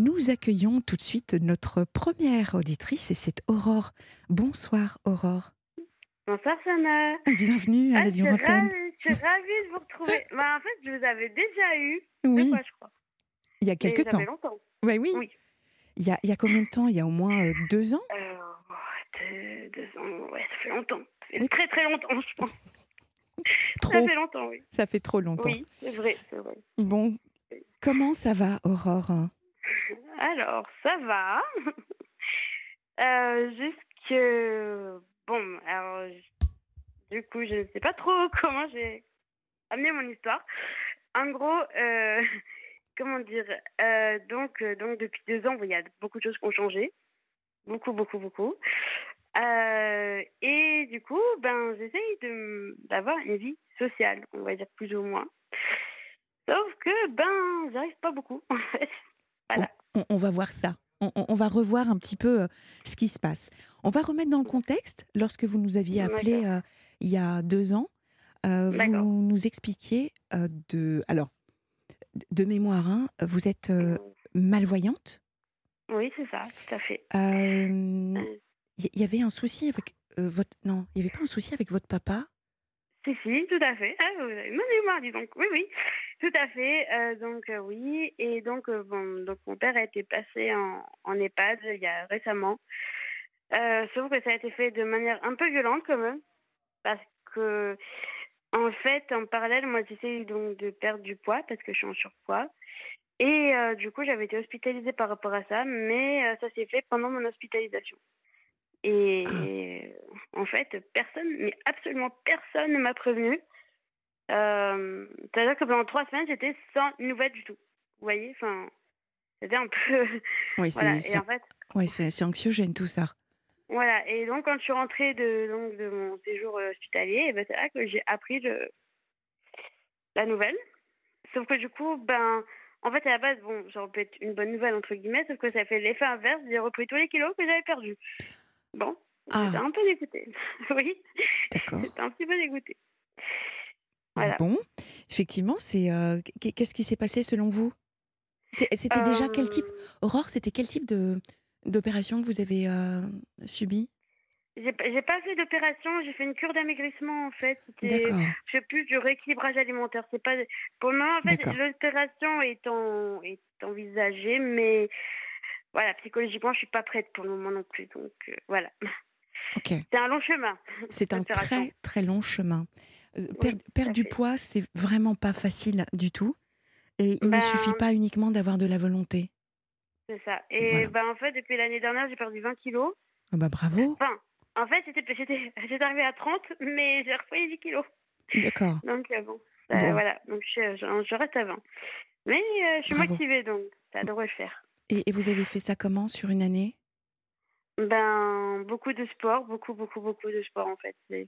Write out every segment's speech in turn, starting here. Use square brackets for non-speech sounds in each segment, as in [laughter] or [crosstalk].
nous accueillons tout de suite notre première auditrice et c'est Aurore. Bonsoir Aurore. Bonsoir Sana. Bienvenue à Ah, la je, Vie Antenne. ravie, je suis ravie de vous retrouver. [laughs] Bah, en fait, je vous avais déjà eu Oui, fois, je crois. il y a quelques ça temps. fait longtemps. Ouais, oui. Oui. Il, y a, il y a combien de temps? Il y a au moins euh, deux ans? Euh, deux, deux ans, ouais, ça fait longtemps. Ça fait Oui. très très longtemps, je pense. [laughs] Ça Trop. fait longtemps, oui. Ça fait trop longtemps. Oui, c'est vrai, c'est vrai. Bon, comment ça va Aurore? Alors, ça va. [laughs] euh, juste. Bon, alors, du coup, je ne sais pas trop [laughs] comment j'ai amené mon histoire. En gros, euh, [laughs] comment dire euh, donc, euh, donc, depuis deux ans, il y a beaucoup de choses qui ont changé. Beaucoup, beaucoup, beaucoup. Et du coup, ben, j'essaye d'avoir une vie sociale, on va dire plus ou moins. Sauf que, ben, j'y arrive pas beaucoup, en fait. Voilà. On, on va voir ça. On, va revoir un petit peu euh, ce qui se passe. On va remettre dans le contexte. Lorsque vous nous aviez appelé euh, il y a deux ans, euh, vous nous expliquiez euh, de. Alors, de mémoire, hein, vous êtes malvoyante. Oui, c'est ça, tout à fait. Il y, y avait un souci avec votre. Non, il n'y avait pas un souci avec votre papa Si, si, tout à fait. Ah, vous avez donc. Oui, oui, tout à fait. Euh, donc, euh, oui. Et donc, euh, bon, donc, mon père a été placé en, en EHPAD il y a récemment. Sauf que ça a été fait de manière un peu violente, quand même. Parce que, en fait, en parallèle, moi, j'essaie donc de perdre du poids parce que je suis en surpoids. Et du coup, j'avais été hospitalisée par rapport à ça, mais ça s'est fait pendant mon hospitalisation. Et en fait, personne, mais absolument personne ne m'a prévenu. Euh, C'est-à-dire que pendant trois semaines, j'étais sans nouvelles du tout. Vous voyez Enfin, c'était un peu. [laughs] Oui, c'est voilà. En fait, ouais, anxiogène tout ça. voilà. Et donc, quand je suis rentrée de, donc, de mon séjour hospitalier, eh ben, c'est là que j'ai appris le, la nouvelle. Sauf que du coup, ben, en fait, à la base, bon, ça aurait pu être une bonne nouvelle, entre guillemets, sauf que ça fait l'effet inverse. J'ai repris tous les kilos que j'avais perdus. Bon, Ah. j'étais un peu dégoûtée. [laughs] oui, D'accord. j'étais un petit peu dégoûtée. Voilà. Bon, effectivement, c'est. euh, qu- Qu'est-ce qui s'est passé selon vous? C'était déjà quel type Euh, Aurore, c'était quel type de d'opération que vous avez euh, subi J'ai pas- fait d'opération, j'ai fait une cure d'amaigrissement en fait. D'accord. je sais plus, du rééquilibrage alimentaire. C'est pas pour le moment en fait l'opération est en est envisagée, mais voilà psychologiquement je suis pas prête pour le moment non plus. Donc euh, voilà, c'est un long chemin. C'est un très très long chemin. Euh, tout perdre du poids, c'est vraiment pas facile du tout. Et il ne Ben, suffit pas uniquement d'avoir de la volonté. C'est ça. Et Voilà. ben en fait depuis l'année dernière j'ai perdu 20 kilos. Ah bah bravo. Enfin en fait [laughs] j'étais arrivée à 30 mais j'ai repris 10 kilos. D'accord. Donc euh, bon, ça- Bon. voilà donc je, je, je reste à 20. Mais euh, je suis Bravo. motivée donc ça devrait le faire. Et, et vous avez fait ça comment sur une année? Ben, beaucoup de sport, beaucoup, beaucoup, beaucoup de sport en fait. C'est-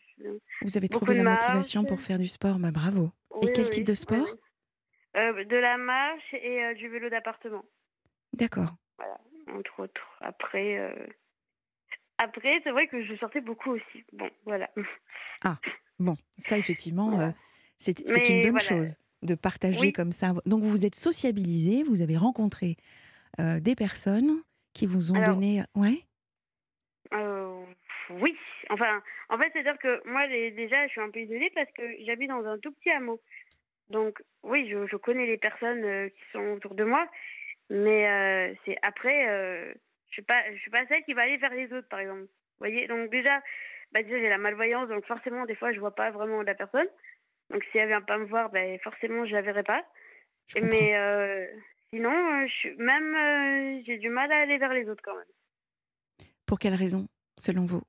Vous avez trouvé la marche. motivation pour faire du sport? Bah bravo. Et quel oui, type de sport? oui. Euh, De la marche et euh, du vélo d'appartement, D'accord. voilà, entre autres. Après, euh, après c'est vrai que je sortais beaucoup aussi. Bon, voilà. Bon, ça effectivement, Voilà. euh, c'est une bonne voilà. chose de partager comme ça. Donc vous vous êtes sociabilisé, vous avez rencontré euh, des personnes qui vous ont Alors, donné. Ouais. Euh, oui, enfin, en fait, c'est-à-dire que moi, déjà, je suis un peu isolée parce que j'habite dans un tout petit hameau. Donc, oui, je, je connais les personnes euh, qui sont autour de moi, mais c'est après, je suis pas, je suis pas celle qui va aller vers les autres, par exemple. Vous voyez, donc déjà, bah déjà j'ai la malvoyance, donc forcément, des fois, je vois pas vraiment la personne. Donc, si elle vient pas me voir, ben forcément, je la verrai pas. Mais euh, sinon, euh, je même, euh, j'ai du mal à aller vers les autres quand même. Pour quelle raison, selon vous?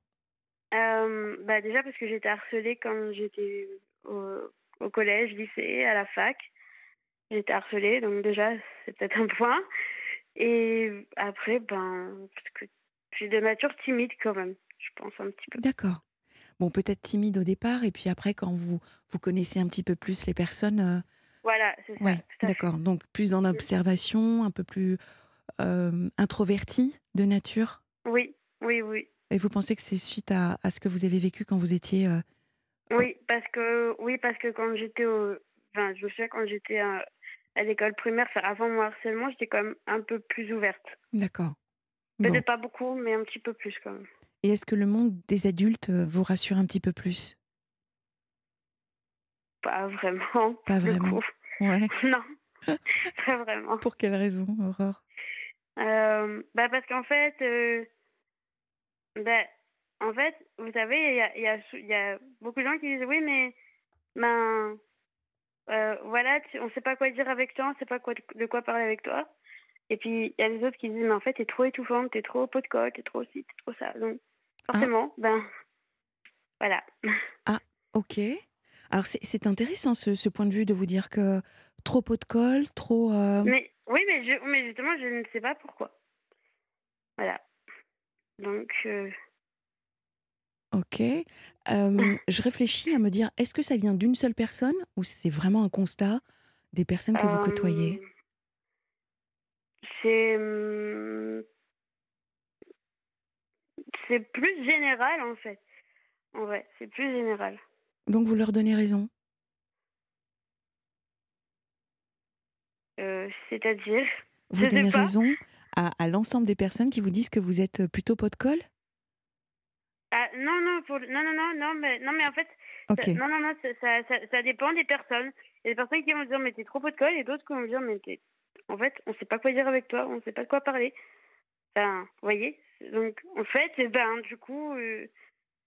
Euh, bah déjà parce que j'étais harcelée quand j'étais au, au collège, lycée, à la fac. J'étais harcelée, donc déjà c'est peut-être un point. Et après, ben, parce que je suis de nature timide quand même, je pense un petit peu. D'accord. Bon, peut-être timide au départ, et puis après, quand vous, vous connaissez un petit peu plus les personnes, euh, Voilà, c'est ça. ouais, d'accord. Donc plus dans l'observation, un peu plus euh, introverti de nature? Oui, oui, oui. Et vous pensez que c'est suite à, à ce que vous avez vécu quand vous étiez euh, Oui, parce que oui, parce que quand j'étais au, enfin, je me souviens quand j'étais à l'école primaire, avant mon harcèlement, j'étais quand même un peu plus ouverte. D'accord. Peut-être pas beaucoup, mais un petit peu plus quand même. Et est-ce que le monde des adultes euh, vous rassure un petit peu plus? Pas vraiment. Pas vraiment. Ouais. [laughs] non, pas vraiment. Pour quelle raison, Aurore? Euh, bah Parce qu'en fait, euh, bah, en fait, vous savez, il y a, y, a, y a, beaucoup de gens qui disent oui, mais ben, euh, voilà, on ne sait pas quoi dire avec toi, on ne sait pas quoi, de quoi parler avec toi. Et puis, il y a les autres qui disent, mais en fait, t'es trop étouffante, t'es trop pot de colle, t'es trop ci, t'es trop ça. Donc, ah. forcément, ben, voilà. Ah, ok. Alors, c'est intéressant ce, ce, point de vue de vous dire que trop pot de colle, trop. Euh, mais, oui, mais, je, mais justement, je ne sais pas pourquoi. Voilà. Donc. Euh, Ok. [clears throat] je réfléchis à me dire, est-ce que ça vient d'une seule personne ou c'est vraiment un constat des personnes que vous côtoyez? C'est mmh, c'est plus général en fait. En vrai, c'est plus général. Donc vous leur donnez raison euh, C'est-à-dire Vous donnez raison à, à l'ensemble des personnes qui vous disent que vous êtes plutôt pot de colle? Ah, non, non, pour, non, non, non, non, mais, non, mais en fait, non, non, non, ça, ça, ça, dépend des personnes. Il y a des personnes qui vont dire, mais t'es trop pot de colle, et d'autres qui vont dire, mais t'es. En fait, on sait pas quoi dire avec toi, on sait pas de quoi parler. Enfin, vous voyez? Donc, en fait, eh ben, du coup, euh,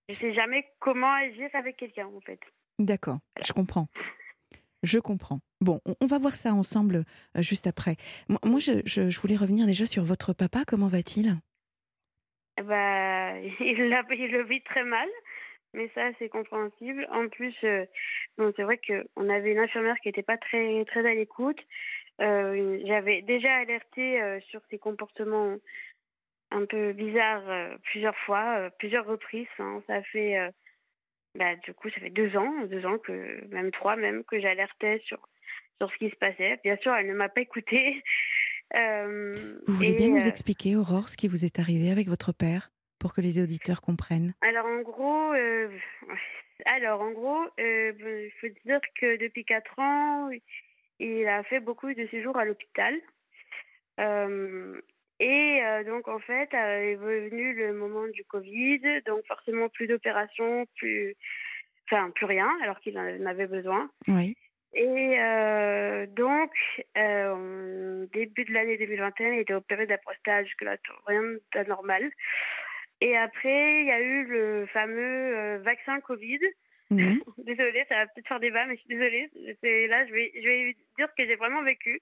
je sais jamais comment agir avec quelqu'un, en fait. D'accord, je comprends. Je comprends. Bon, on, va voir ça ensemble euh, juste après. Moi, je, je, je voulais revenir déjà sur votre papa. Comment va-t-il? Bah, [laughs] il, il le vit très mal, mais ça, c'est compréhensible. En plus, euh, c'est vrai qu'on avait une infirmière qui n'était pas très, très à l'écoute. Euh, J'avais déjà alerté euh, sur ses comportements un peu bizarres euh, plusieurs fois, plusieurs reprises. Hein. Ça fait, bah, du coup, ça fait deux ans, deux ans que, même trois même, que j'alertais sur, sur ce qui se passait. Bien sûr, elle ne m'a pas écoutée. [laughs] Euh, vous voulez bien nous euh, expliquer, Aurore, ce qui vous est arrivé avec votre père pour que les auditeurs comprennent? Alors en gros, euh, alors en gros, il faut dire que depuis 4 ans, il a fait beaucoup de séjours à l'hôpital. Et donc en fait, est venu le moment du Covid, donc forcément plus d'opérations, plus, enfin plus rien, alors qu'il en avait besoin. Oui. Et euh, donc, euh, début de l'année 2021, il était opéré prostate, jusque-là, rien d'anormal. Et après, il y a eu le fameux euh, vaccin Covid. Mhm. [laughs] désolée, ça va peut-être faire débat, mais je suis désolée. Là, je vais, je vais dire ce que j'ai vraiment vécu.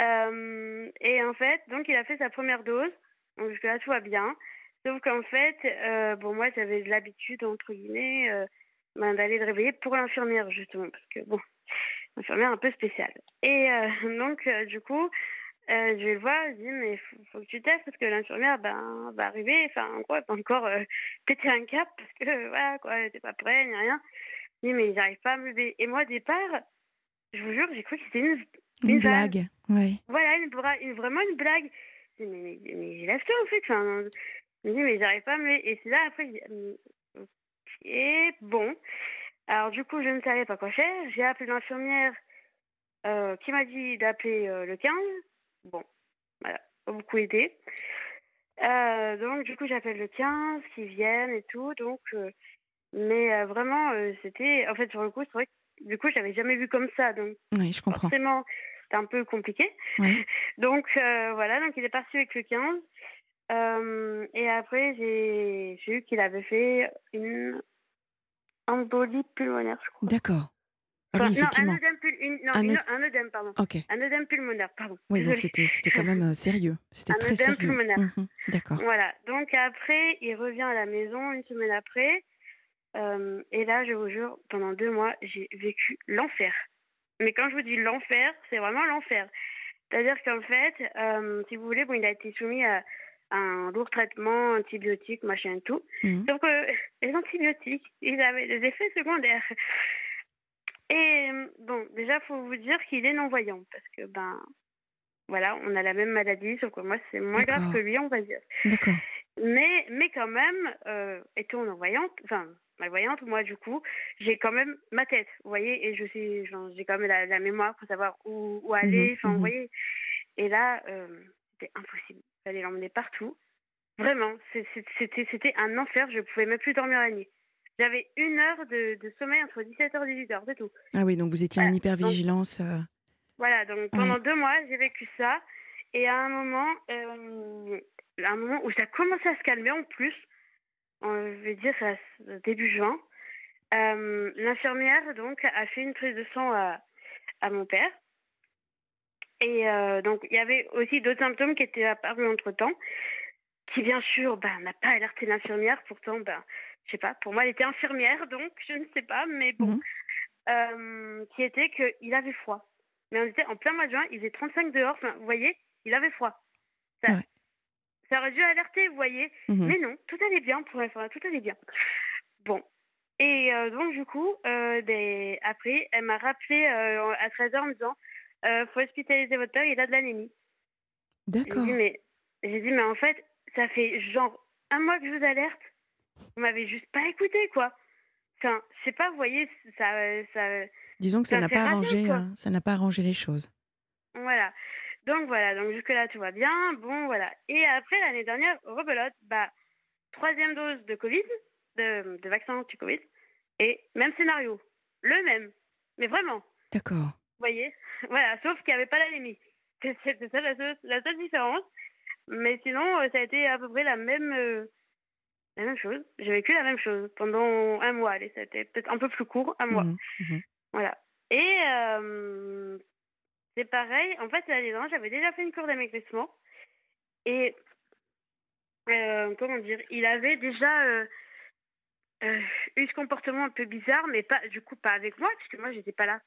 Euh, et en fait, donc, il a fait sa première dose. Donc, jusque-là, tout va bien. Sauf qu'en fait, euh, bon, moi, j'avais l'habitude, entre guillemets, ben, d'aller le réveiller pour l'infirmière, justement. Parce que, bon, infirmière un peu spéciale. Et euh, [laughs] donc, euh, du coup, euh, je vais le voir, je dis, mais faut, faut que tu testes parce que l'infirmière ben, va arriver, enfin, en quoi, pas encore [laughs] péter un cap parce que, voilà, quoi, elle était pas prête, ni rien. Je dis, mais j'arrive pas à me lever. Et moi, au départ, je vous jure, j'ai cru que c'était une, une, blague. Ouais. Voilà, une, vraiment une blague. Mais, mais, mais lève-toi, en fait. Enfin, je me dis, mais j'arrive pas à me lever. Et c'est là, après, dis, ok, bon. Alors du coup, je ne savais pas quoi faire. J'ai appelé l'infirmière euh, qui m'a dit d'appeler euh, le 15. Bon, voilà, pas beaucoup aidé. Euh, donc du coup, j'appelle le 15, qui viennent et tout. Donc, mais vraiment, c'était, en fait, sur le coup, c'est vrai que du coup, j'avais jamais vu comme ça. Donc, oui, je comprends. Forcément, c'était un peu compliqué. [laughs] donc voilà, donc il est parti avec le 15. et après, j'ai vu qu'il avait fait une embolie pulmonaire, je crois. D'accord. Ah oui. Non, un œdème, une, non, un, un œdème, pardon. Ok. Un œdème pulmonaire, pardon. Oui, donc c'était, quand même euh, sérieux. C'était un très sérieux. pulmonaire. Mmh D'accord. Voilà. Donc après, il revient à la maison une semaine après. Euh, et là, je vous jure, pendant deux mois, j'ai vécu l'enfer. Mais quand je vous dis l'enfer, c'est vraiment l'enfer. C'est-à-dire qu'en fait, euh, si vous voulez, bon, il a été soumis à, un lourd traitement antibiotique, machin et tout. Donc, mhm. euh, [laughs] les antibiotiques, ils avaient des effets secondaires. Et bon, déjà, faut vous dire qu'il est non-voyant parce que, ben, voilà, on a la même maladie, sauf que moi, c'est moins grave que lui, on va dire. D'accord. Mais, mais quand même, euh, étant non-voyante, enfin, malvoyante, moi, du coup, j'ai quand même ma tête, vous voyez, et je sais, j'ai quand même la, mémoire pour savoir où, où aller, Mhm, enfin, vous mhm. voyez. Et là, euh, c'était impossible. Il fallait l'emmener partout. Vraiment, c'était un enfer. Je pouvais même plus dormir la nuit. J'avais une heure de, de sommeil entre 17h et 18h, c'est tout. Ah oui, donc vous étiez en Voilà. Donc, hypervigilance. euh, voilà, donc Ouais. pendant deux mois, j'ai vécu ça. Et à un moment, euh, à un moment où ça commençait à se calmer en plus, euh, je vais dire ça, début juin, euh, l'infirmière donc a fait une prise de sang à, à mon père. Et euh, donc il y avait aussi d'autres symptômes qui étaient apparus entre temps, qui bien sûr ben, n'a pas alerté l'infirmière. Pourtant, ben, je sais pas, pour moi elle était infirmière, donc je ne sais pas, mais bon, Mhm. euh, qui était qu'il avait froid. Mais on était en plein mois de juin, il faisait 35 dehors, enfin, vous voyez, il avait froid. Ça, Ouais. Ça aurait dû alerter, vous voyez, mhm. mais non, tout allait bien pour l'infirmière, tout allait bien. Bon. Et euh, donc, du coup, euh, après, elle m'a rappelé euh, à 13h en me disant faut hospitaliser votre père, il a de l'anémie. J'ai D'accord. dit, mais, j'ai dit, mais en fait, ça fait genre un mois que je vous alerte. Vous m'avez juste pas écouté, quoi. Enfin, je sais pas, vous voyez, ça. ça Disons que ça n'a pas arrangé, ça n'a pas arrangé les choses. voilà. Donc, voilà. Donc, jusque-là, tout va bien. Bon, voilà. Et après, l'année dernière, rebelote, bah, troisième dose de Covid, de, de vaccin anti-Covid. Et même scénario. Le même. Mais vraiment. D'accord. Vous voyez [laughs] Voilà, sauf qu'il n'y avait pas l'anémie. [laughs] C'est- C'était ça la seule, la seule différence. Mais sinon, euh, ça a été à peu près la même, euh, la même chose. J'ai vécu la même chose pendant un mois. Allez, ça a été peut-être un peu plus court, un mois. Mhm, mhm. Voilà. Et euh, c'est pareil. En fait, l'année dernière, j'avais déjà fait une cour d'amaigrissement. Et euh, comment dire Il avait déjà euh, euh, eu ce comportement un peu bizarre, mais pas du coup pas avec moi, puisque moi j'étais pas là,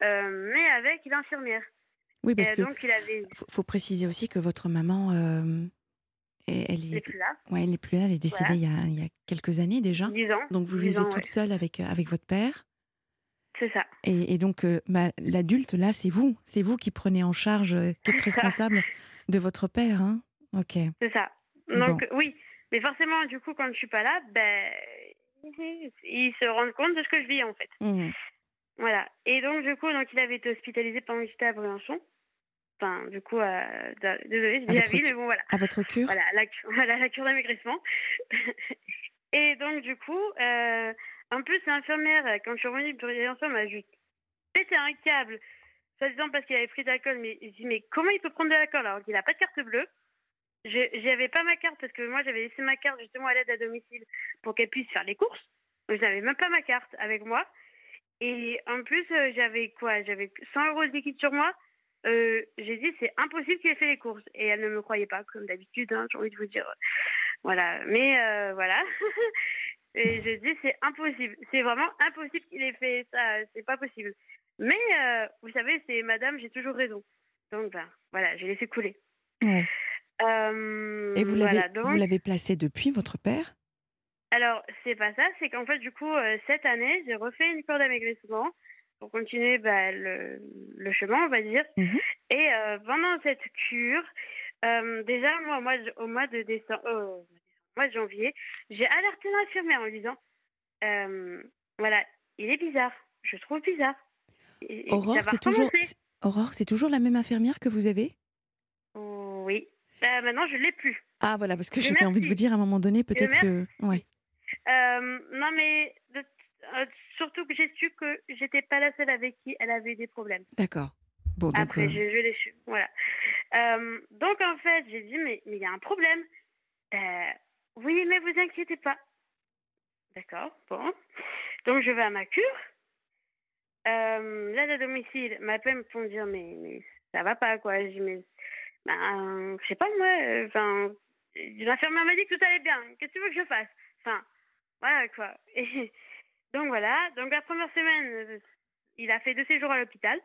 mais avec l'infirmière. Oui, parce Et que donc il avait. faut, faut préciser aussi que votre maman, elle est est, plus là, ouais, elle est plus là, elle est décédée il, y a, il y a quelques années déjà. 10 ans. Donc vous 10 vivez ans, toute ouais. seule avec, avec votre père. C'est ça. Et, et donc euh, bah, l'adulte là, c'est vous, c'est vous qui prenez en charge, euh, qui êtes responsable de votre père. Hein ok. C'est ça. Donc oui, mais forcément, du coup, quand je suis pas là, ben, ils se rendent compte de ce que je vis en fait. Mhm. Voilà. Et donc, du coup, donc, il avait été hospitalisé pendant que j'étais à Briançon. Enfin, du coup, euh, désolée, je À dis la ville, mais bon, voilà. À votre cure. Voilà, la, [laughs] voilà, la cure d'amaigrissement. [laughs] et donc, du coup, euh, en plus, l'infirmière, quand je suis revenue de Briançon, m'a juste pété un câble, soi-disant parce qu'il avait pris de l'alcool. Mais je dis, mais comment il peut prendre de l'alcool alors qu'il n'a pas de carte bleue? Je- J'avais pas ma carte parce que moi, j'avais laissé ma carte justement à l'aide à domicile pour qu'elle puisse faire les courses. Donc, j'avais même pas ma carte avec moi. Et en plus, euh, j'avais quoi? J'avais 100 euros de liquide sur moi. Euh, j'ai dit, c'est impossible qu'il ait fait les courses. Et elle ne me croyait pas, comme d'habitude, hein, j'ai envie de vous dire. Voilà. Mais euh, voilà. [laughs] Et j'ai dit, c'est impossible. C'est vraiment impossible qu'il ait fait ça. C'est pas possible. Mais euh, vous savez, c'est madame, j'ai toujours raison. Donc, ben, voilà, j'ai laissé couler. Ouais. Euh, Et vous l'avez voilà, donc- vous l'avez placé depuis votre père? Alors, c'est pas ça, c'est qu'en fait, du coup, euh, cette année, j'ai refait une cure d'amaigrissement pour continuer bah, le, le chemin, on va dire. Mhm. Et pendant cette cure, déjà, moi, au mois de, au mois de décembre, mois de janvier, j'ai alerté l'infirmière en lui disant euh, voilà, il est bizarre, je trouve bizarre. Et- Aurore, c'est toujours, Aurore, c'est toujours la même infirmière que vous avez? Oui. Euh, maintenant, je l'ai plus. Ah voilà, parce que j'avais envie de vous dire à un moment donné, peut-être que... Ouais. Euh, non, mais de- euh, surtout que j'ai su que j'étais pas la seule avec qui elle avait eu des problèmes. D'accord. Bon, donc... Après, je, je l'ai su. Voilà. Donc, en fait, j'ai dit, mais il y a un problème. Euh, oui, mais vous inquiétez pas. D'accord, bon. Donc, je vais à ma cure. Euh, L'aide à domicile m'appelle pour me dire, mais, mais ça va pas, quoi. Je dis, mais, ben, je sais pas, moi. euh, Enfin, l'infirmière m'a dit que tout allait bien. Qu'est-ce que tu veux que je fasse? Enfin, voilà, quoi. Et [laughs] donc, voilà. Donc, la première semaine, euh, il a fait deux séjours à l'hôpital.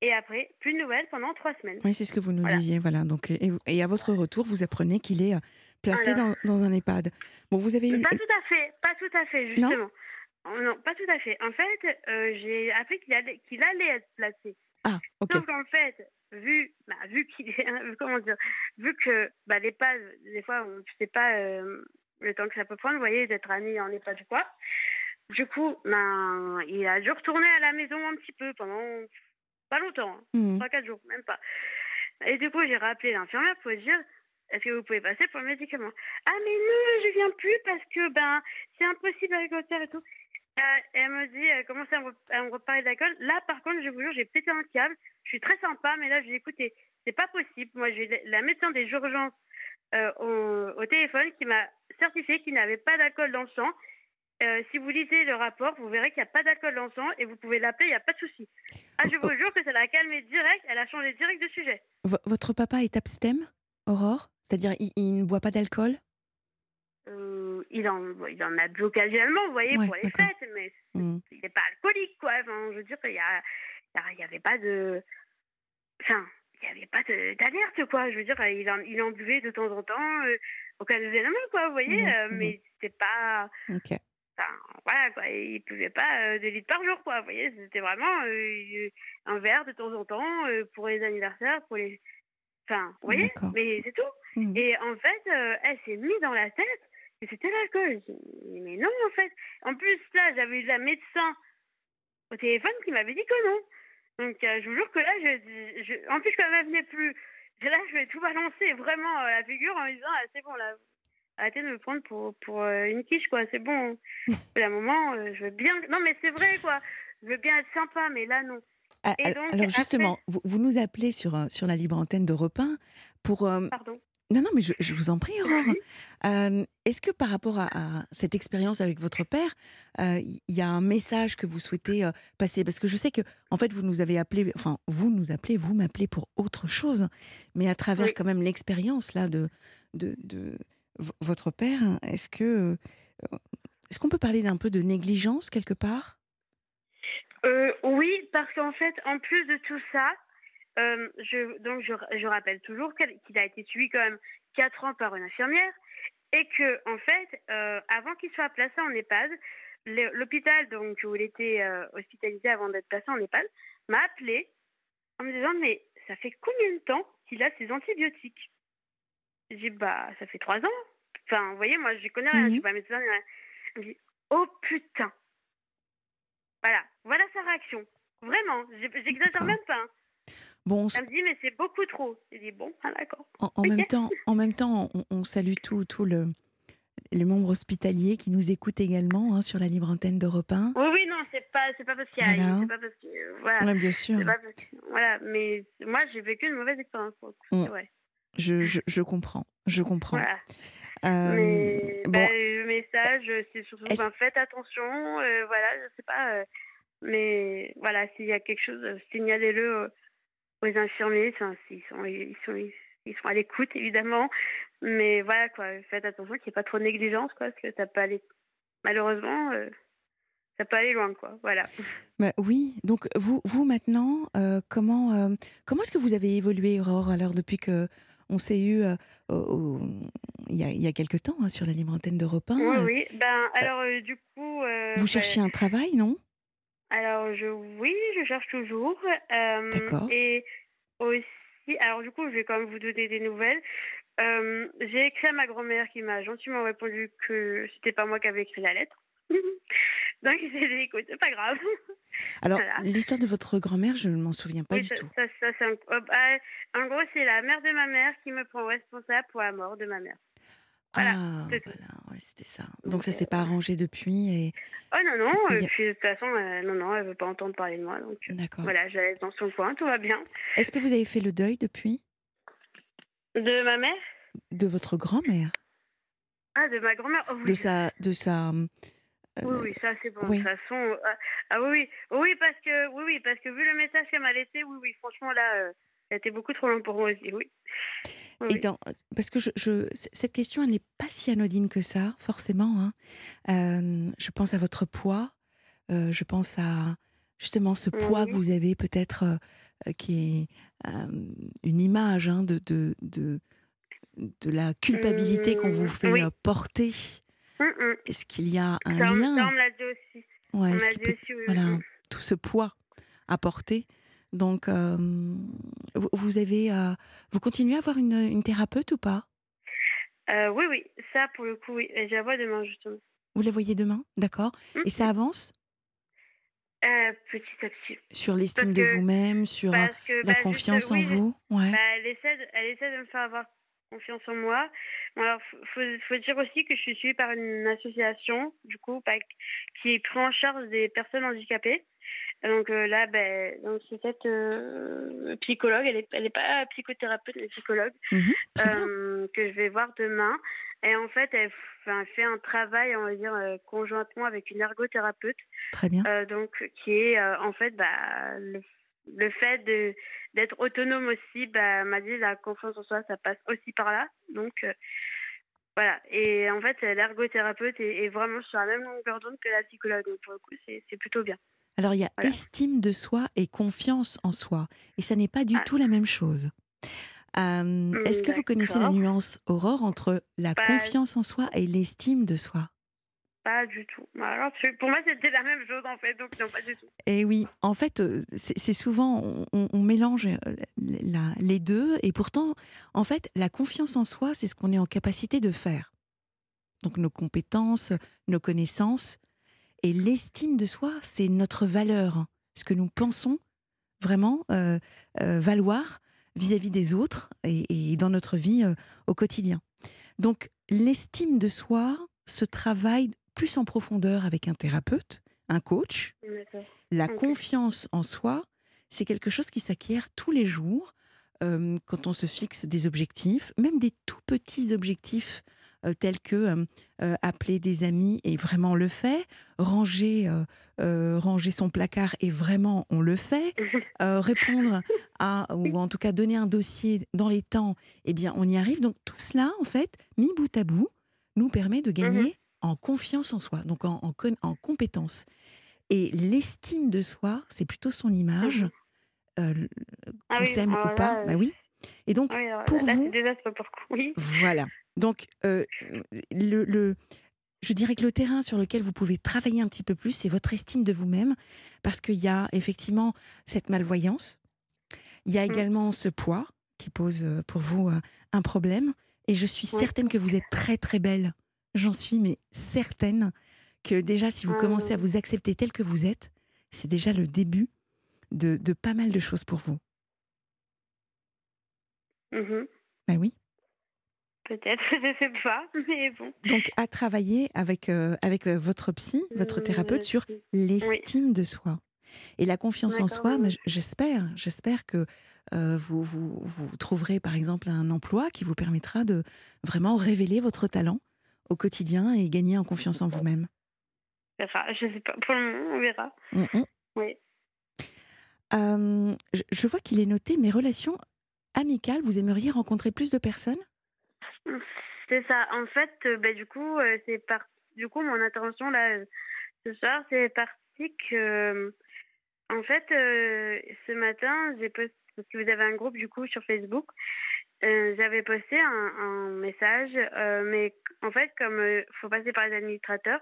Et après, plus de nouvelles pendant trois semaines. Oui, c'est ce que vous nous Voilà. disiez, voilà. Donc, et, et à votre retour, vous apprenez qu'il est euh, placé Alors. dans, dans un EHPAD. Bon, vous avez eu... Pas tout à fait, pas tout à fait, justement. Oh, Non, pas tout à fait. En fait, euh, j'ai appris qu'il allait, qu'il allait être placé. Ah, ok. Sauf qu'en fait, vu, bah, vu qu'il est, [laughs] comment dire, vu que bah, l'EHPAD, des fois, on ne sait pas, euh, le temps que ça peut prendre, vous voyez, d'être ami en EHPAD ou quoi. Du coup, ben, il a dû retourner à la maison un petit peu pendant pas longtemps, hein, Mhm. 3-4 jours, même pas. Et du coup, j'ai rappelé l'infirmière pour lui dire est-ce que vous pouvez passer pour le médicament? Ah, mais non, je viens plus parce que ben c'est impossible avec père et tout. Euh, et elle me dit, elle commence à me, à me reparler d'alcool. Là, par contre, je vous jure, j'ai pété un câble. Je suis très sympa, mais là, je lui ai dit, écoutez, c'est pas possible. Moi, j'ai la- médecin des urgences euh, au, au téléphone qui m'a certifié qu'il n'avait pas d'alcool dans le sang. Euh, si vous lisez le rapport, vous verrez qu'il n'y a pas d'alcool dans le sang et vous pouvez l'appeler, il n'y a pas de souci. Ah, je Oh. vous jure que ça l'a calmé direct, elle a changé direct de sujet. V- votre papa est abstème, Aurore? C'est-à-dire, il, il ne boit pas d'alcool? Euh, il, en, il en a bu occasionnellement, vous voyez, Ouais, pour les fêtes, mais Mhm. il n'est pas alcoolique, quoi. Enfin, je veux dire, il n'y y avait pas de. Enfin, il n'y avait pas de- d'alerte, quoi. Je veux dire, il en, il en buvait de temps en temps, euh, occasionnellement, quoi, vous voyez, Mhm, euh, mais c'était pas. Ok. Enfin, voilà, quoi. Il buvait pas euh, deux litres par jour, quoi. Vous voyez, c'était vraiment euh, un verre de temps en temps euh, pour les anniversaires, pour les. Enfin, vous voyez, mais c'est tout. Mhm. Et en fait, euh, elle s'est mise dans la tête que c'était l'alcool. Mais non, en fait. En plus, là, j'avais eu la médecin au téléphone qui m'avait dit que non. Donc, euh, je vous jure que là, je, en plus, comme elle venait plus, là, je vais tout balancer vraiment à la figure en me disant, ah, c'est bon, là, arrêtez de me prendre pour, pour euh, une quiche, quoi, c'est bon. [laughs] À un moment, euh, je veux bien. Non, mais c'est vrai, quoi. Je veux bien être sympa, mais là, non. Et al- donc, alors après- justement, vous, vous nous appelez sur, euh, sur la libre antenne d'Europe 1 pour... euh, Pardon. Non, non, mais je, je vous en prie, [laughs] Aurore. Euh, Est-ce que par rapport à, à cette expérience avec votre père, euh, il y a un message que vous souhaitez euh, passer? Parce que je sais que, en fait, vous nous avez appelé, enfin, vous nous appelez, vous m'appelez pour autre chose, mais à travers Oui. quand même l'expérience là de, de, de votre père, est-ce que est-ce qu'on peut parler d'un peu de négligence quelque part? Euh, oui, parce qu'en fait, en plus de tout ça, euh, je, donc je, je rappelle toujours qu'il a été suivi quand même 4 ans par une infirmière et que en fait, euh, avant qu'il soit placé en EHPAD, l'hôpital donc où il était hospitalisé avant d'être placé en EHPAD m'a appelé en me disant mais ça fait combien de temps qu'il a ses antibiotiques? J'ai dit bah ça fait 3 ans. Enfin, vous voyez, moi je connais rien, je suis Mhm. pas médecin. Elle me dit oh putain. Voilà, réaction. Vraiment, j'exagère même pas. hein. Bon, Elle me dit, mais c'est beaucoup trop. J'ai dit, bon, ah, d'accord. En, en même temps, en même temps, on, on salue tout, tout le, les membres hospitaliers qui nous écoutent également hein, sur la libre antenne d'Europe 1. Oui, oui, non, c'est pas, c'est pas parce qu'il y a. Voilà. C'est pas parce que. euh, Voilà. Ouais, bien sûr, pas parce que- voilà, mais moi, j'ai vécu une mauvaise expérience. Mm. c'est vrai. je, je, je comprends, je comprends. Voilà. Euh, mais bon, bah, le message, c'est surtout, Est-ce- ben, faites attention, euh, voilà, je sais pas. Mais voilà, s'il y a quelque chose, euh, signalez-le euh, aux infirmiers. Enfin, s'ils sont, ils sont, ils sont à l'écoute, évidemment. Mais voilà, quoi, faites attention qu'il n'y ait pas trop de négligence, quoi, parce que ça peut aller, malheureusement, euh, ça peut aller loin, quoi. Voilà. bah oui, donc vous, vous maintenant, euh, comment, euh, comment est-ce que vous avez évolué, Aurore, alors depuis que on s'est eu euh, il, y a, il y a quelque temps hein, sur la libre antenne d'Europe 1 Oui, oui. Ben, alors, euh, du coup. Vous ben, cherchiez un travail, non? Alors, je, oui, je cherche toujours. euh, D'accord. Et aussi, alors du coup, je vais quand même vous donner des nouvelles. Euh, j'ai écrit à ma grand-mère qui m'a gentiment répondu que c'était pas moi qui avais écrit la lettre. [laughs] Donc, j'ai dit, écoute, c'est pas grave. [laughs] Alors, Voilà. l'histoire de votre grand-mère, je ne m'en souviens pas Oui, du ça, tout. ça, un- euh, bah, en gros, c'est la mère de ma mère qui me prend responsable pour la mort de ma mère. Voilà, ah, voilà, ouais, c'était ça. Donc, Donc ça s'est pas arrangé depuis et Oh non, non, et puis de toute façon, euh, non, non, elle veut pas entendre parler de moi. Donc, euh, d'accord. voilà, je la laisse dans son coin, tout va bien. Est-ce que vous avez fait le deuil depuis? De ma mère? De votre grand-mère, Ah, de ma grand-mère oh, oui. de sa, de sa. euh, Oui, oui, ça c'est bon. oui. De toute façon, euh, ah oui, oui, oui, parce que, oui, oui, parce que vu le message qu'elle m'a laissé, oui, oui, franchement là, euh, ça a été beaucoup trop long pour moi aussi, oui. Oui, Et dans, parce que je, je- cette question, elle n'est pas si anodine que ça, forcément. hein. Euh, je pense à votre poids. euh, je pense à justement ce poids Mhm. que vous avez peut-être, euh, euh, qui est une image hein, de, de, de, de la culpabilité qu'on vous Mm, fait oui. euh, porter. Hum, hum. Est-ce qu'il y a un Ça, lien ça, on me l'a dit aussi. Ouais, On qu'il dit aussi, oui, voilà, oui. tout ce poids à porter? Donc, euh, vous- avez, euh, vous continuez à avoir une, une thérapeute ou pas? Euh, oui, oui, ça pour le coup, oui. Je la vois demain, justement. Vous la voyez demain, d'accord Hmm. Et ça avance? Petit à petit. sur l'estime de vous-même, sur que, la bah, confiance juste, en oui, vous? Ouais. Bah, elle, essaie de, elle essaie de me faire avoir confiance en moi. Bon, alors, faut, faut, faut dire aussi que je suis suivie par une association, du coup, bah, qui prend en charge des personnes handicapées. Donc euh, là, ben, donc c'est cette euh, psychologue, elle est, elle est pas psychothérapeute, mais psychologue, Mhm, euh, que je vais voir demain. Et en fait, elle, elle fait un travail, on va dire, conjointement avec une ergothérapeute. Très bien. Donc qui est en fait bah, le, le fait de d'être autonome aussi bah, m'a dit la confiance en soi ça passe aussi par là donc voilà et en fait l'ergothérapeute est, est vraiment sur la même longueur d'onde que la psychologue donc pour le coup c'est c'est plutôt bien Alors, il y a Voilà. estime de soi et confiance en soi. Et ça n'est pas du Ah. tout la même chose. Euh, Est-ce que vous connaissez la nuance, Aurore, entre la confiance en soi et l'estime de soi? Pas du tout Bah, alors pour moi c'était la même chose en fait donc non pas du tout Eh oui, en fait, euh, c'est souvent, on, mélange euh, la- les deux, et pourtant, en fait, la confiance en soi, c'est ce qu'on est en capacité de faire. Donc nos compétences, nos connaissances, et l'estime de soi, c'est notre valeur, ce que nous pensons vraiment euh, euh, valoir vis-à-vis des autres et, et dans notre vie euh, au quotidien. Donc l'estime de soi se travaille plus en profondeur avec un thérapeute, un coach, la confiance en soi, c'est quelque chose qui s'acquiert tous les jours quand on se fixe des objectifs, même des tout petits objectifs tels que euh, euh, appeler des amis et vraiment le fait, ranger, euh, euh, ranger son placard et vraiment on le fait, [laughs] euh, répondre à, ou en tout cas donner un dossier dans les temps, eh bien on y arrive. Donc tout cela, en fait, mis bout à bout, nous permet de gagner en confiance en soi, donc en, en, compétence. Et l'estime de soi, c'est plutôt son image, Mhm. euh, Ah qu'on oui, s'aime alors ou pas. là, Bah oui. Et donc, oui, alors pour là, vous- déjà pour oui voilà. Donc, euh, le, le- je dirais que le terrain sur lequel vous pouvez travailler un petit peu plus, c'est votre estime de vous-même, parce qu'il y a effectivement cette malvoyance. Il y a Mm. également ce poids qui pose pour vous un problème. Et je suis certaine que vous êtes très très belle. J'en suis, mais certaine que déjà, si vous commencez à vous accepter tel que vous êtes, c'est déjà le début de, de pas mal de choses pour vous. Ben oui. Peut-être [laughs] je sais pas mais bon Donc, à travailler avec, euh, avec euh, votre psy, votre Mm, thérapeute sur l'estime de soi. Et la confiance en soi, oui, j'espère, j'espère que euh, vous, vous, vous trouverez par exemple un emploi qui vous permettra de vraiment révéler votre talent au quotidien et gagner en confiance en vous-même. on verra [laughs] je sais pas pour le moment on verra Mm, mm. oui Euh, je vois qu'il est noté mes relations amicales. Vous aimeriez rencontrer plus de personnes? C'est ça. En fait, euh, bah, du coup, euh, c'est par... du coup mon intervention là euh, ce soir, c'est parti que en fait ce matin, j'ai posté parce que vous avez un groupe du coup sur Facebook. j'avais posté un, message, mais en fait, comme il faut passer par les administrateurs,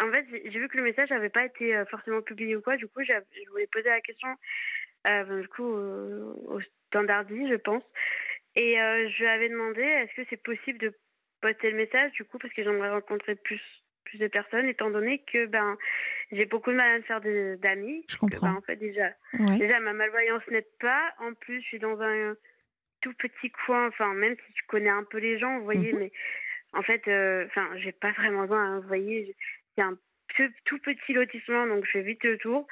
en fait, j'ai vu que le message n'avait pas été forcément publié ou quoi. Du coup, je voulais poser la question, du coup, au standardi, je pense. Et euh, je lui avais demandé est-ce que c'est possible de poster le message du coup parce que j'aimerais rencontrer plus plus de personnes étant donné que ben j'ai beaucoup de mal à me faire des- d'amis. Je que, comprends. ben, en fait déjà Ouais. déjà ma malvoyance n'aide pas. En plus je suis dans un tout petit coin. Enfin même si tu connais un peu les gens, vous voyez, Mhm. mais en fait euh, enfin j'ai pas vraiment besoin. hein, vous voyez, c'est un tout, tout petit lotissement donc je fais vite le tour.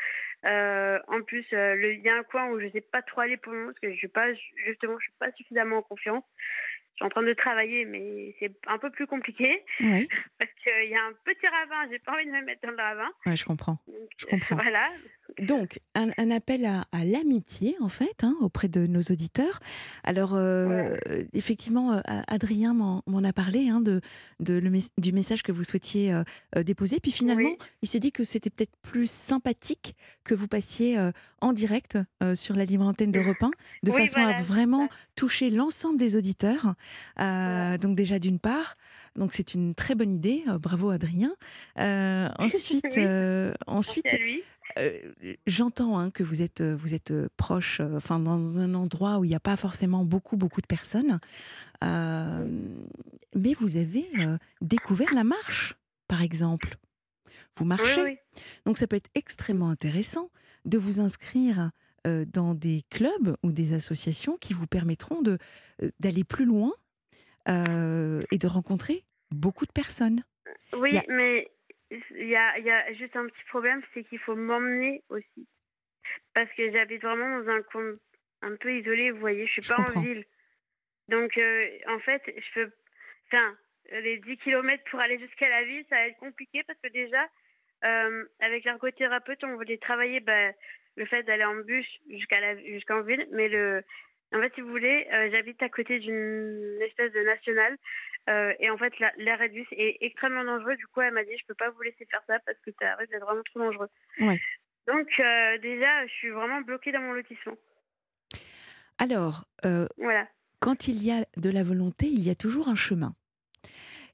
Euh, en plus, euh, le- il y a un coin où je sais pas trop aller pour le moment parce que je suis pas justement, je suis pas suffisamment en confiance. Je suis en train de travailler, mais c'est un peu plus compliqué [laughs] parce qu'il y a un petit ravin. J'ai pas envie de me mettre dans le ravin. Ouais, je comprends. Donc, Je comprends. [laughs] Voilà. Donc, un, un appel à, à l'amitié, en fait, hein, auprès de nos auditeurs. Alors, euh, effectivement, euh, Adrien m'en a parlé hein, de, de le mes- du message que vous souhaitiez euh, déposer. Puis finalement, Oui. il s'est dit que c'était peut-être plus sympathique que vous passiez en direct sur la libre antenne d'Europe 1, de Oui, façon voilà, à vraiment toucher l'ensemble des auditeurs. Donc, déjà, d'une part. Donc c'est une très bonne idée, bravo Adrien. Ensuite, [laughs] Oui. ensuite. Euh, J'entends hein, que vous êtes, euh, vous êtes proche, euh, enfin dans un endroit où il n'y a pas forcément beaucoup, beaucoup de personnes. Mais vous avez découvert la marche, par exemple. Vous marchez. Oui, oui. Donc ça peut être extrêmement intéressant de vous inscrire dans des clubs ou des associations qui vous permettront d'aller plus loin euh, et de rencontrer beaucoup de personnes. Oui, a- mais il y a, il y a juste un petit problème, c'est qu'il faut m'emmener aussi. Parce que j'habite vraiment dans un coin un peu isolé, vous voyez, je suis Je pas comprends. en ville. Donc, euh, en fait, je peux. Enfin, les 10 kilomètres pour aller jusqu'à la ville, ça va être compliqué parce que déjà, euh, avec l'ergothérapeute, on voulait travailler bah, le fait d'aller en bus jusqu'à la, jusqu'en ville. Mais le, en fait, si vous voulez, euh, j'habite à côté d'une espèce de nationale. euh, et en fait, la- l'air réduit est extrêmement dangereux. Du coup, elle m'a dit, je peux pas vous laisser faire ça parce que ça risque d'être vraiment trop dangereux. Ouais. Donc, euh, déjà, je suis vraiment bloquée dans mon lotissement. Alors, Voilà. quand il y a de la volonté, il y a toujours un chemin.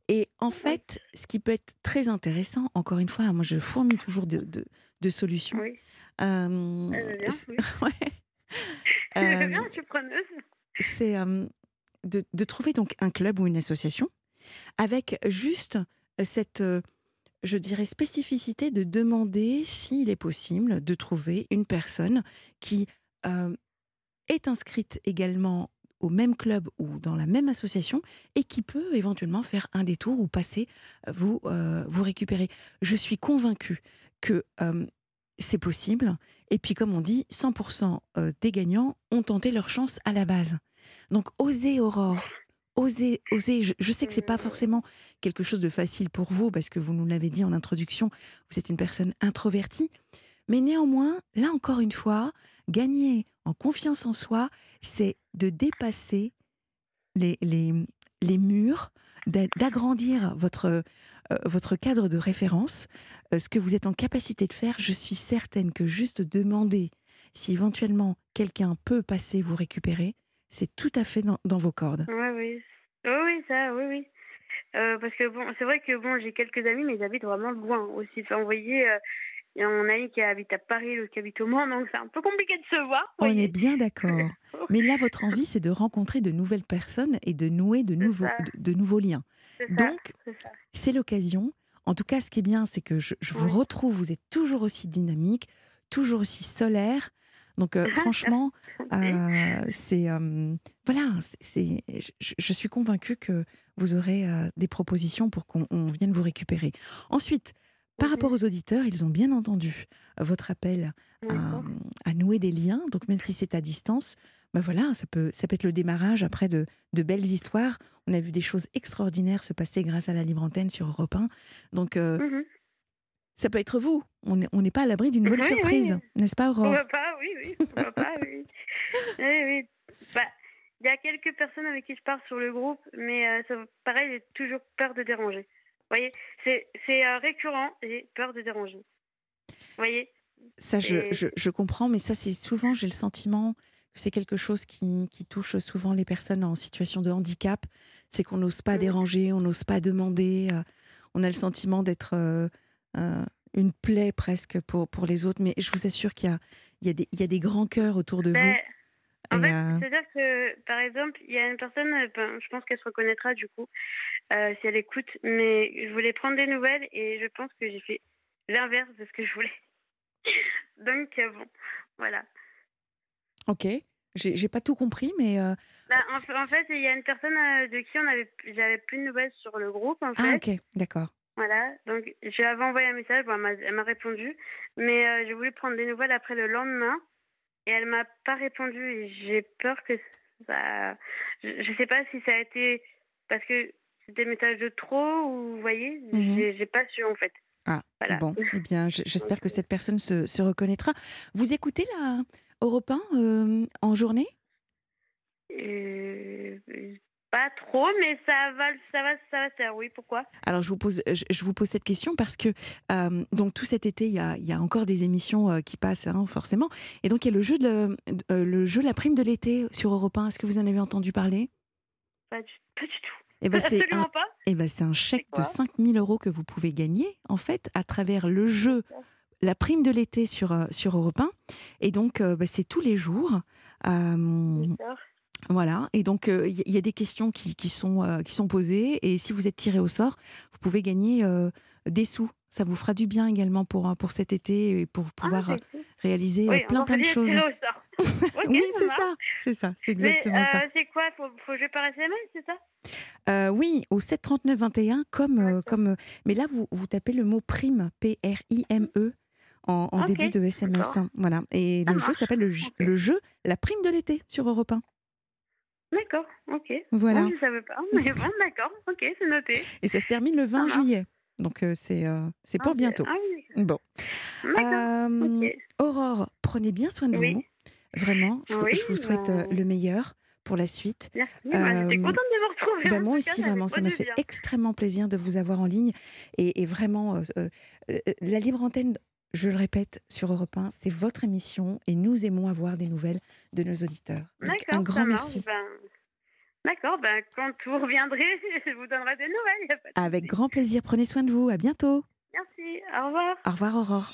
Et en fait, ce qui peut être très intéressant, encore une fois, moi je fourmis toujours de, de- de solutions. Oui. Euh, bien, oui. [laughs] ouais. Je veux bien, je suis preneuse. c'est euh, de, de trouver donc un club ou une association avec juste cette, je dirais, spécificité de demander s'il est possible de trouver une personne qui euh, est inscrite également au même club ou dans la même association et qui peut éventuellement faire un détour ou passer vous, euh, vous récupérer. Je suis convaincue que euh, c'est possible. Et puis, comme on dit, 100% euh, des gagnants ont tenté leur chance à la base. Donc, osez, Aurore. Osez, osez. Je, sais que c'est pas forcément quelque chose de facile pour vous parce que vous nous l'avez dit en introduction, vous êtes une personne introvertie. Mais néanmoins, là encore une fois, gagner en confiance en soi, c'est de dépasser les, les, les murs, d'a- d'agrandir votre, euh, votre cadre de référence. Euh, ce que vous êtes en capacité de faire, je suis certaine que juste demander si éventuellement quelqu'un peut passer vous récupérer, c'est tout à fait dans, dans vos cordes. Oui, oui. Oui, oui, ça, oui, oui. Euh, parce que bon, c'est vrai que bon, j'ai quelques amis, mais ils habitent vraiment loin aussi. Enfin, vous voyez, euh, il y a mon ami qui habite à Paris, l'autre qui habite au Mans, donc c'est un peu compliqué de se voir. On est bien d'accord. [laughs] Mais là, votre envie, c'est de rencontrer de nouvelles personnes et de nouer de nouveaux, ça. de, de nouveaux liens. Ça, Donc, c'est l'occasion. En tout cas, ce qui est bien, c'est que je, je vous Oui. retrouve, vous êtes toujours aussi dynamique, toujours aussi solaire. Donc, euh, [laughs] franchement, euh, c'est. euh, voilà, c'est- je, je suis convaincue que vous aurez des propositions pour qu'on on vienne vous récupérer. Ensuite, par rapport aux auditeurs, ils ont bien entendu votre appel à, à nouer des liens. Donc, même si c'est à distance, bah voilà, ça peut, ça peut être le démarrage après de, de belles histoires. On a vu des choses extraordinaires se passer grâce à la libre antenne sur Europe 1. Donc, euh, Mhm. ça peut être vous. On n'est on pas à l'abri d'une bonne Oui, oui. surprise, n'est-ce pas, Aurore? Pourquoi pas, oui, oui. Pourquoi pas, oui. [laughs] Oui, oui. Bah, il y a quelques personnes avec qui je parle sur le groupe, mais euh, ça, pareil, j'ai toujours peur de déranger. Vous voyez, c'est euh, récurrent, j'ai peur de déranger. Vous voyez? Ça, je, Et- je, je comprends, mais ça, c'est souvent, j'ai le sentiment c'est quelque chose qui, qui touche souvent les personnes en situation de handicap. C'est qu'on n'ose pas Mhm. déranger, on n'ose pas demander. euh, on a le sentiment d'être euh, euh, une plaie presque pour, pour les autres. Mais je vous assure qu'il y a, il y, a des- il y a des grands cœurs autour de vous. Ben, En Et, fait, euh, c'est-à-dire que, par exemple, il y a une personne, ben, je pense qu'elle se reconnaîtra du coup, si elle écoute, mais je voulais prendre des nouvelles et je pense que j'ai fait l'inverse de ce que je voulais. [laughs] Donc, bon, voilà. Ok, j'ai pas tout compris, mais euh, Bah, en, fait, il y a une personne euh, de qui on avait, j'avais plus de nouvelles sur le groupe, en ah, fait. ok, d'accord. Voilà, donc je lui avais envoyé un message, bon, elle m'a- répondu, mais euh, j'ai voulu prendre des nouvelles après le lendemain et elle m'a pas répondu et j'ai peur que ça. Je, je sais pas si ça a été parce que c'était des messages de trop ou vous voyez, Mhm. j'ai j'ai pas su en fait. Ah, Voilà. bon, eh bien, j'espère que Donc, cette personne se, se reconnaîtra. Vous écoutez la Europe 1 euh, en journée? Euh, pas trop, mais ça va, ça va, ça va faire. Oui, pourquoi? Alors, je vous pose, je, je vous pose cette question parce que euh, donc tout cet été, il y a, il y a encore des émissions qui passent, hein, forcément. Et donc, il y a le jeu de, le jeu La Prime de l'été sur Europe 1. Est-ce que vous en avez entendu parler? Pas du, pas du tout. Eh ben, c'est Absolument un, pas. eh ben, c'est un chèque de quoi? 5000 euros que vous pouvez gagner, en fait, à travers le jeu La Prime de l'été sur, euh, sur Europe 1. Et donc, euh, bah, c'est tous les jours. Euh. Voilà, et donc euh, il y, y a des questions qui, qui sont, qui sont posées, et si vous êtes tiré au sort, vous pouvez gagner des sous. Ça vous fera du bien également pour, pour cet été et pour Ah, pouvoir cool. réaliser Oui, plein plein de choses. tirer au sort. [laughs] Oui, c'est ça, c'est ça, c'est Mais exactement ça. c'est quoi? Faut, faut jouer par SMS, c'est ça? Euh, oui, au 739 21, comme, euh, euh, mais là vous, vous tapez le mot prime, P-R-I-M-E, en, début de SMS. Voilà, et Ça le jeu s'appelle le, jeu La prime de l'été sur Europe 1. D'accord, ok. Voilà, Moi, je savais pas, mais bon, [laughs] d'accord, ok, c'est noté. et ça se termine le 20 marche. juillet, donc euh, c'est euh, c'est pour bientôt. Ah oui, Bon, Euh, ok. Aurore, prenez bien soin de Oui. vous. Vraiment, je, vous- Oui, je vous souhaite euh, le meilleur pour la suite. Merci, bah, j'étais contente de vous retrouver. En moi cas, aussi, vraiment, ça m'a fait bien. extrêmement plaisir de vous avoir en ligne. Et, et vraiment, la libre antenne, je le répète, sur Europe 1, c'est votre émission et nous aimons avoir des nouvelles de nos auditeurs. Donc, un D'accord, grand merci. Ben... D'accord, ben, quand vous reviendrez, [laughs] je vous donnerai des nouvelles. Avec grand plaisir. Prenez soin de vous. À bientôt. Merci, au revoir. Au revoir, Aurore.